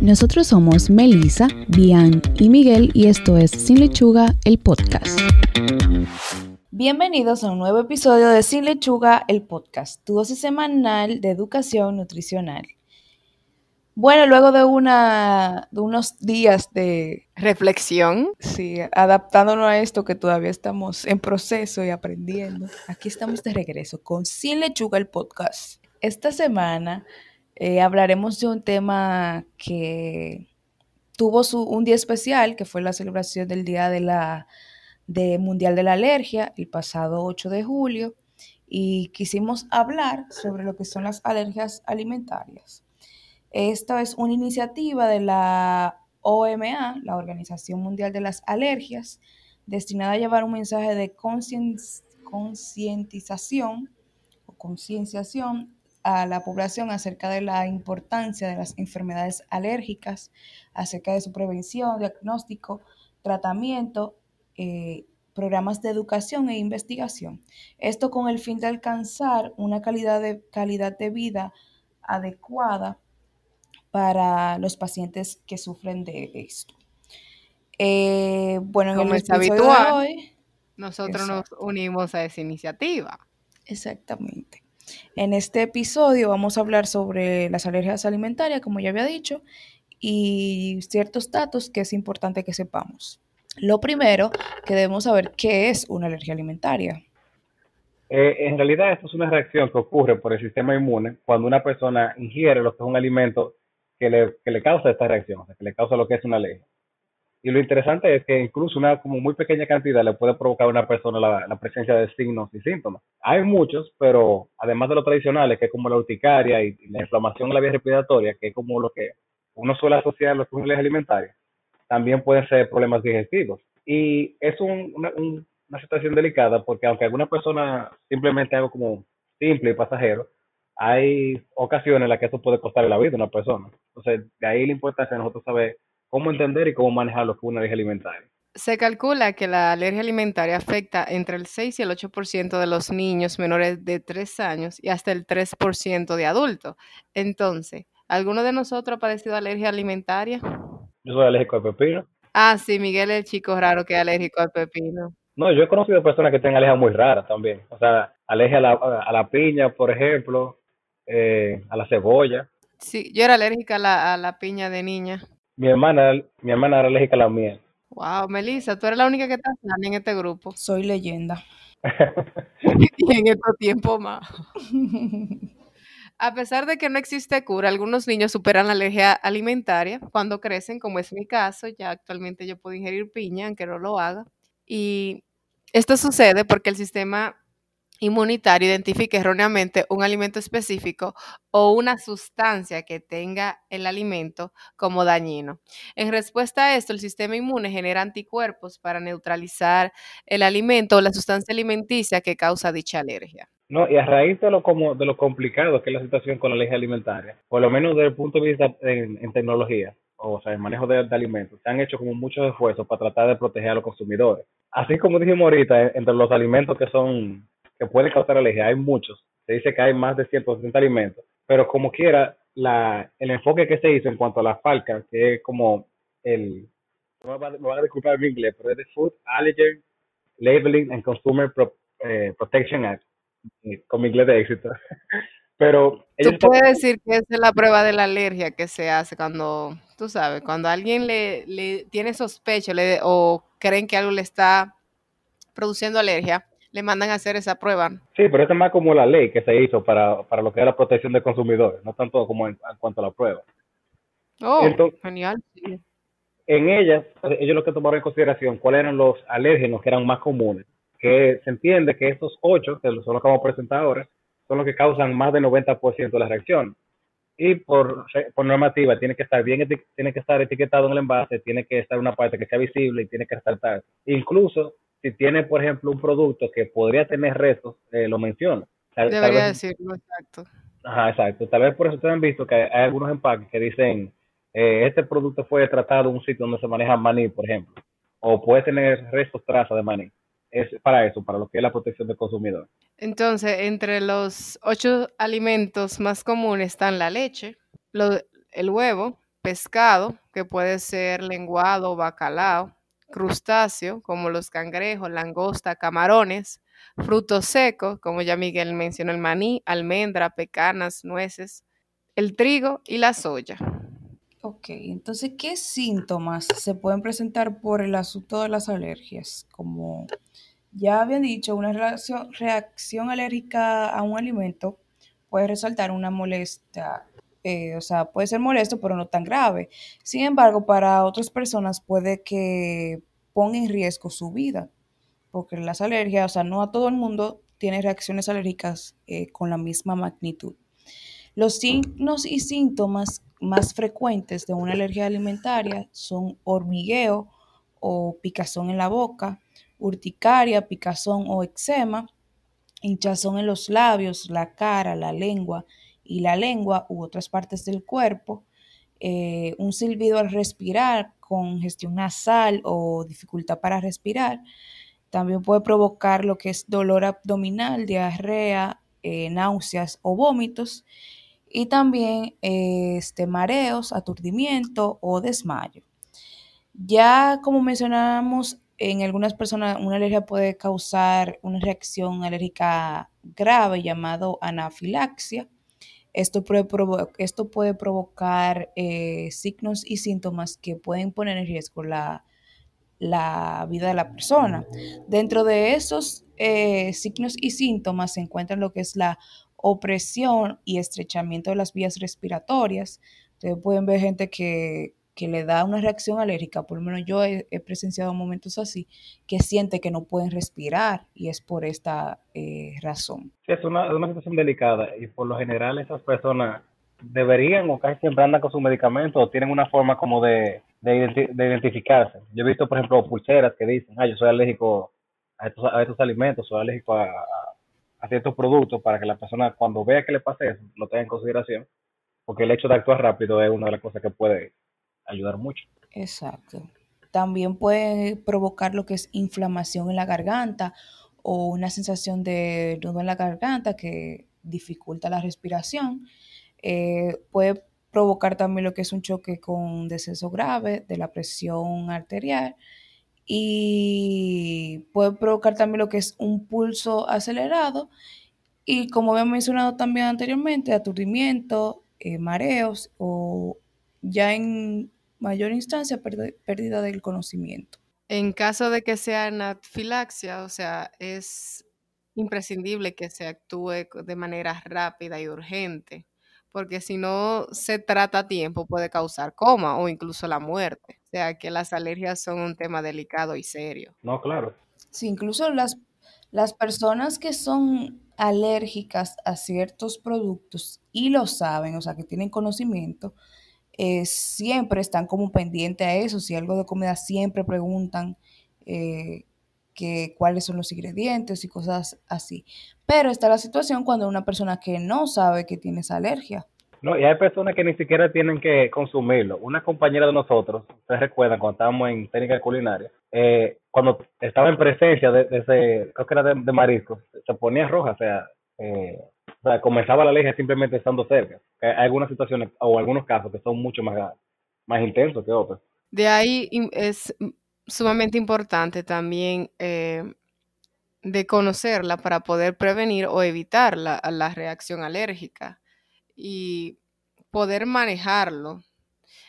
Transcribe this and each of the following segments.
Nosotros somos Melissa, Bian y Miguel y esto es Sin Lechuga, el podcast. Bienvenidos a un nuevo episodio de Sin Lechuga, el podcast, tu dosis semanal de educación nutricional. Bueno, luego de, una, de unos días de reflexión, sí, adaptándonos a esto que todavía estamos en proceso y aprendiendo, aquí estamos de regreso con Sin Lechuga, el podcast. Esta semana eh, hablaremos de un tema que tuvo su, un día especial, que fue la celebración del Día de la, de Mundial de la Alergia, el pasado 8 de julio, y quisimos hablar sobre lo que son las alergias alimentarias. Esta es una iniciativa de la OMA, la Organización Mundial de las Alergias, destinada a llevar un mensaje de concientización o concienciación a la población acerca de la importancia de las enfermedades alérgicas, acerca de su prevención, diagnóstico, tratamiento, eh, programas de educación e investigación. Esto con el fin de alcanzar una calidad de, calidad de vida adecuada para los pacientes que sufren de esto. Eh, bueno, en Como el es habitual, de hoy, nosotros nos unimos a esa iniciativa. Exactamente. En este episodio vamos a hablar sobre las alergias alimentarias, como ya había dicho, y ciertos datos que es importante que sepamos. Lo primero que debemos saber qué es una alergia alimentaria. Eh, en realidad esto es una reacción que ocurre por el sistema inmune cuando una persona ingiere lo que es un alimento que le, que le causa esta reacción, o sea, que le causa lo que es una alergia. Y lo interesante es que incluso una como muy pequeña cantidad le puede provocar a una persona la, presencia de signos y síntomas. Hay muchos, pero además de los tradicionales, que es como la urticaria y, la inflamación en la vía respiratoria, que es como lo que uno suele asociar a los problemas alimentarios, también pueden ser problemas digestivos. Y es una, una situación delicada porque aunque alguna persona simplemente algo como simple y pasajero, hay ocasiones en las que eso puede costarle la vida a una persona. Entonces, de ahí la importancia de nosotros saber cómo entender y cómo manejar lo que una alergia alimentaria. Se calcula que la alergia alimentaria afecta entre el 6 y el 8% de los niños menores de 3 años y hasta el 3% de adultos. Entonces, ¿alguno de nosotros ha padecido alergia alimentaria? Yo soy alérgico al pepino. Ah, sí, Miguel es el chico raro que es alérgico al pepino. No, yo he conocido personas que tienen alergias muy raras también. O sea, alergia a la, piña, por ejemplo, eh, a la cebolla. Sí, yo era alérgica a la, a la piña de niña. Mi hermana, mi hermana era alérgica a la miel. Wow, Melissa, tú eres la única que está en este grupo. Soy leyenda. y en estos tiempos más. A pesar de que no existe cura, algunos niños superan la alergia alimentaria cuando crecen, como es mi caso. Ya actualmente yo puedo ingerir piña, aunque no lo haga. Y esto sucede porque el sistema inmunitario identifique erróneamente un alimento específico o una sustancia que tenga el alimento como dañino. En respuesta a esto, el sistema inmune genera anticuerpos para neutralizar el alimento o la sustancia alimenticia que causa dicha alergia. No, y a raíz de lo, como, de lo complicado que es la situación con la alergia alimentaria, por lo menos desde el punto de vista en, tecnología, o sea, el manejo de, alimentos, se han hecho como muchos esfuerzos para tratar de proteger a los consumidores. Así como dijimos ahorita, entre los alimentos que son que puede causar alergia. Hay muchos. Se dice que hay más de 160 alimentos. Pero como quiera, la, el enfoque que se hizo en cuanto a la FALCA, que es como el, me van a disculpar mi inglés, pero es de Food Allergen Labeling and Consumer eh, Protection Act, con mi inglés de éxito. pero tú puedes decir que esa es la prueba de la alergia que se hace cuando, tú sabes, cuando alguien le, le tiene sospecha le, o creen que algo le está produciendo alergia, le mandan a hacer esa prueba. Sí, pero es más como la ley que se hizo para, para lo que es la protección del consumidor, no tanto como en, cuanto a la prueba. Oh, genial. En ellas, ellos lo que tomaron en consideración cuáles eran los alérgenos que eran más comunes, que se entiende que estos ocho, que son los que vamos a presentar ahora, son los que causan más del 90% de la reacción. Y por, por normativa tiene que estar bien, tiene que estar etiquetado en el envase, tiene que estar una parte que sea visible y tiene que resaltar. Incluso si tiene, por ejemplo, un producto que podría tener restos, eh, lo menciona. Debería decirlo, exacto. Ajá, exacto. Tal vez por eso ustedes han visto que hay, algunos empaques que dicen, eh, este producto fue tratado en un sitio donde se maneja maní, por ejemplo, o puede tener restos, trazas de maní. Es para eso, para lo que es la protección del consumidor. Entonces, entre los ocho alimentos más comunes están la leche, el huevo, pescado, que puede ser lenguado, bacalao, crustáceo, como los cangrejos, langosta, camarones, frutos secos, como ya Miguel mencionó, el maní, almendra, pecanas, nueces, el trigo y la soya. Ok, entonces, ¿qué síntomas se pueden presentar por el asunto de las alergias? Como ya habían dicho, una reacción, reacción alérgica a un alimento puede resaltar una molestia, eh, o sea, puede ser molesto, pero no tan grave. Sin embargo, para otras personas puede que ponga en riesgo su vida, porque las alergias, o sea, no a todo el mundo tiene reacciones alérgicas eh, con la misma magnitud. Los signos y síntomas más frecuentes de una alergia alimentaria son hormigueo o picazón en la boca, urticaria, picazón o eczema, hinchazón en los labios, la cara, la lengua y la lengua u otras partes del cuerpo, eh, un silbido al respirar, congestión nasal o dificultad para respirar. También puede provocar lo que es dolor abdominal, diarrea, eh, náuseas o vómitos. Y también este, mareos, aturdimiento o desmayo. Ya como mencionamos, en algunas personas una alergia puede causar una reacción alérgica grave llamado anafilaxia. Esto puede, provocar eh, signos y síntomas que pueden poner en riesgo la, vida de la persona. Dentro de esos eh, signos y síntomas se encuentran lo que es la opresión y estrechamiento de las vías respiratorias. Ustedes pueden ver gente que que le da una reacción alérgica, por lo menos yo he, presenciado momentos así, que siente que no pueden respirar y es por esta eh, razón. Sí, es una, situación delicada y por lo general esas personas deberían o casi siempre andan con su medicamento o tienen una forma como de, de, identificarse. Yo he visto, por ejemplo, pulseras que dicen, ah, yo soy alérgico a estos, a estos alimentos, soy alérgico a, a ciertos productos para que la persona cuando vea que le pase eso lo tenga en consideración, porque el hecho de actuar rápido es una de las cosas que puede ayudar mucho. Exacto. También puede provocar lo que es inflamación en la garganta o una sensación de nudo en la garganta que dificulta la respiración. Eh, puede provocar también lo que es un choque con descenso grave de la presión arterial y puede provocar también lo que es un pulso acelerado y como había mencionado también anteriormente, aturdimiento, eh, mareos o ya en mayor instancia pérdida del conocimiento. En caso de que sea anafilaxia, o sea, es imprescindible que se actúe de manera rápida y urgente, porque si no se trata a tiempo puede causar coma o incluso la muerte. O sea, que las alergias son un tema delicado y serio. No, claro. Sí, incluso las, las personas que son alérgicas a ciertos productos y lo saben, o sea, que tienen conocimiento, eh, siempre están como pendientes a eso. Si algo de comida, siempre preguntan eh, que, cuáles son los ingredientes y cosas así. Pero está la situación cuando una persona que no sabe que tiene esa alergia. No, y hay personas que ni siquiera tienen que consumirlo. Una compañera de nosotros, ustedes recuerdan cuando estábamos en técnica culinaria, eh, cuando estaba en presencia de, ese, creo que era de, de se ponía roja, o sea, eh, o sea, comenzaba la alergia simplemente estando cerca. Hay algunas situaciones o algunos casos que son mucho más, más intensos que otros. De ahí es sumamente importante también eh, de conocerla para poder prevenir o evitar la, la reacción alérgica y poder manejarlo.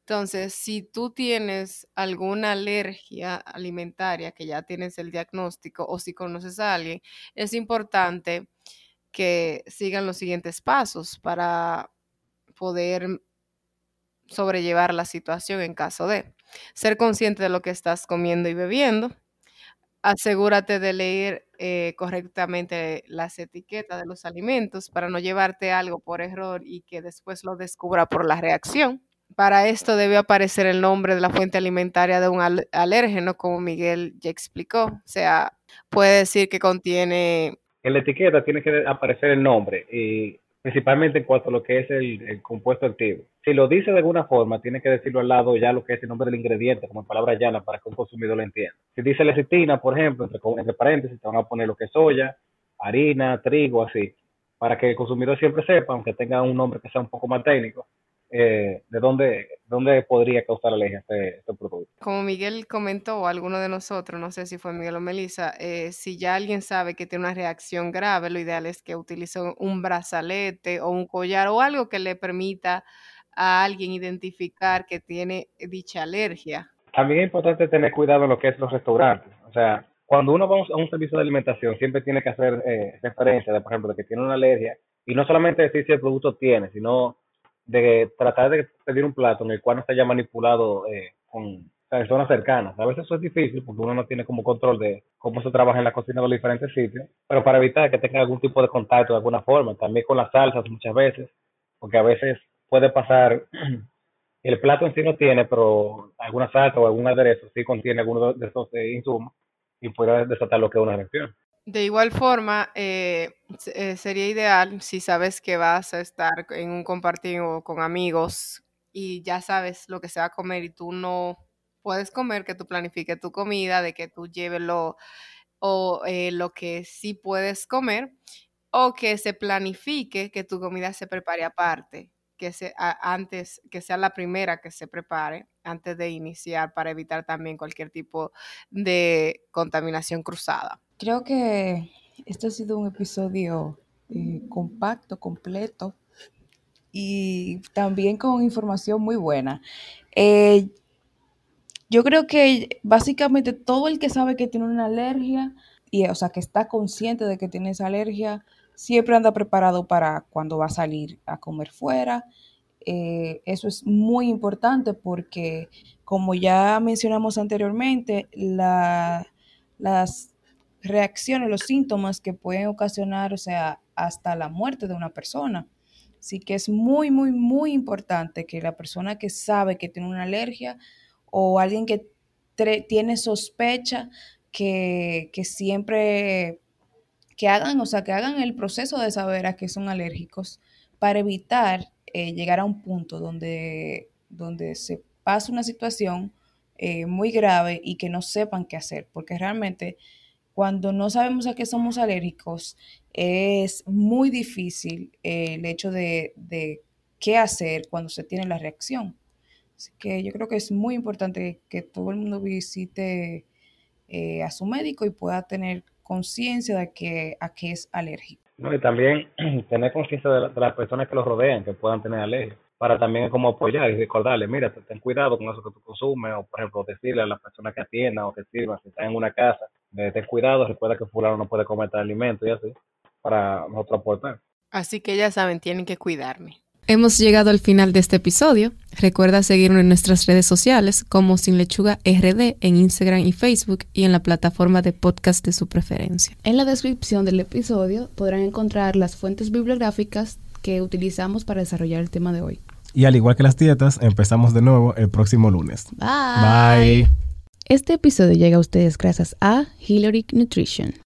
Entonces, si tú tienes alguna alergia alimentaria, que ya tienes el diagnóstico, o si conoces a alguien, es importante que sigan los siguientes pasos para poder sobrellevar la situación en caso de ser consciente de lo que estás comiendo y bebiendo. Asegúrate de leer eh, correctamente las etiquetas de los alimentos para no llevarte algo por error y que después lo descubra por la reacción. Para esto debe aparecer el nombre de la fuente alimentaria de un alérgeno, como Miguel ya explicó. O sea, puede decir que contiene en la etiqueta tiene que aparecer el nombre, y principalmente en cuanto a lo que es el, compuesto activo. Si lo dice de alguna forma, tiene que decirlo al lado ya lo que es el nombre del ingrediente, como en palabra llana, para que un consumidor lo entienda. Si dice lecitina, por ejemplo, entre, entre paréntesis, te van a poner lo que es soya, harina, trigo, así, para que el consumidor siempre sepa, aunque tenga un nombre que sea un poco más técnico, eh, de dónde dónde podría causar alergia este, este producto. Como Miguel comentó, o alguno de nosotros, no sé si fue Miguel o Melissa, eh, si ya alguien sabe que tiene una reacción grave, lo ideal es que utilice un brazalete o un collar o algo que le permita a alguien identificar que tiene dicha alergia. También es importante tener cuidado en lo que es los restaurantes. O sea, cuando uno va a un servicio de alimentación, siempre tiene que hacer eh, referencia de, por ejemplo, de que tiene una alergia y no solamente decir si el producto tiene, sino de tratar de pedir un plato en el cual no esté ya manipulado eh, con personas cercanas. A veces eso es difícil porque uno no tiene como control de cómo se trabaja en la cocina de los diferentes sitios, pero para evitar que tenga algún tipo de contacto de alguna forma, también con las salsas muchas veces, porque a veces puede pasar, el plato en sí no tiene, pero alguna salsa o algún aderezo sí contiene alguno de esos eh, insumos y puede desatar lo que es una reacción. De igual forma, eh, eh, sería ideal si sabes que vas a estar en un compartido con amigos y ya sabes lo que se va a comer y tú no puedes comer, que tú planifiques tu comida, de que tú lleves lo, o, eh, lo que sí puedes comer o que se planifique que tu comida se prepare aparte, que, se, antes, que sea la primera que se prepare antes de iniciar para evitar también cualquier tipo de contaminación cruzada. Creo que este ha sido un episodio eh, compacto, completo y también con información muy buena. Eh, yo creo que básicamente todo el que sabe que tiene una alergia, y, o sea, que está consciente de que tiene esa alergia, siempre anda preparado para cuando va a salir a comer fuera. Eh, eso es muy importante porque, como ya mencionamos anteriormente, la, las reacciones, los síntomas que pueden ocasionar, o sea, hasta la muerte de una persona. Así que es muy, muy, muy importante que la persona que sabe que tiene una alergia o alguien que tiene sospecha, que, que, siempre, que hagan, o sea, que hagan el proceso de saber a qué son alérgicos para evitar eh, llegar a un punto donde, donde se pasa una situación eh, muy grave y que no sepan qué hacer, porque realmente cuando no sabemos a qué somos alérgicos, es muy difícil eh, el hecho de, qué hacer cuando se tiene la reacción. Así que yo creo que es muy importante que todo el mundo visite eh, a su médico y pueda tener conciencia de que, a qué es alérgico. Y también tener conciencia de, de, las personas que los rodean, que puedan tener alergia, para también como apoyar y recordarle, mira, ten cuidado con eso que tú consumes, o por ejemplo decirle a las personas que atiendan o que sirvan, si están en una casa, ten cuidado, recuerda que fulano no puede comer tal alimento y así, para nosotros aportar. Así que ya saben, tienen que cuidarme. Hemos llegado al final de este episodio. Recuerda seguirnos en nuestras redes sociales como Sin Lechuga RD en Instagram y Facebook y en la plataforma de podcast de su preferencia. En la descripción del episodio podrán encontrar las fuentes bibliográficas que utilizamos para desarrollar el tema de hoy. Y al igual que las dietas, empezamos de nuevo el próximo lunes. Bye. Bye. Este episodio llega a ustedes gracias a Hillary Nutrition.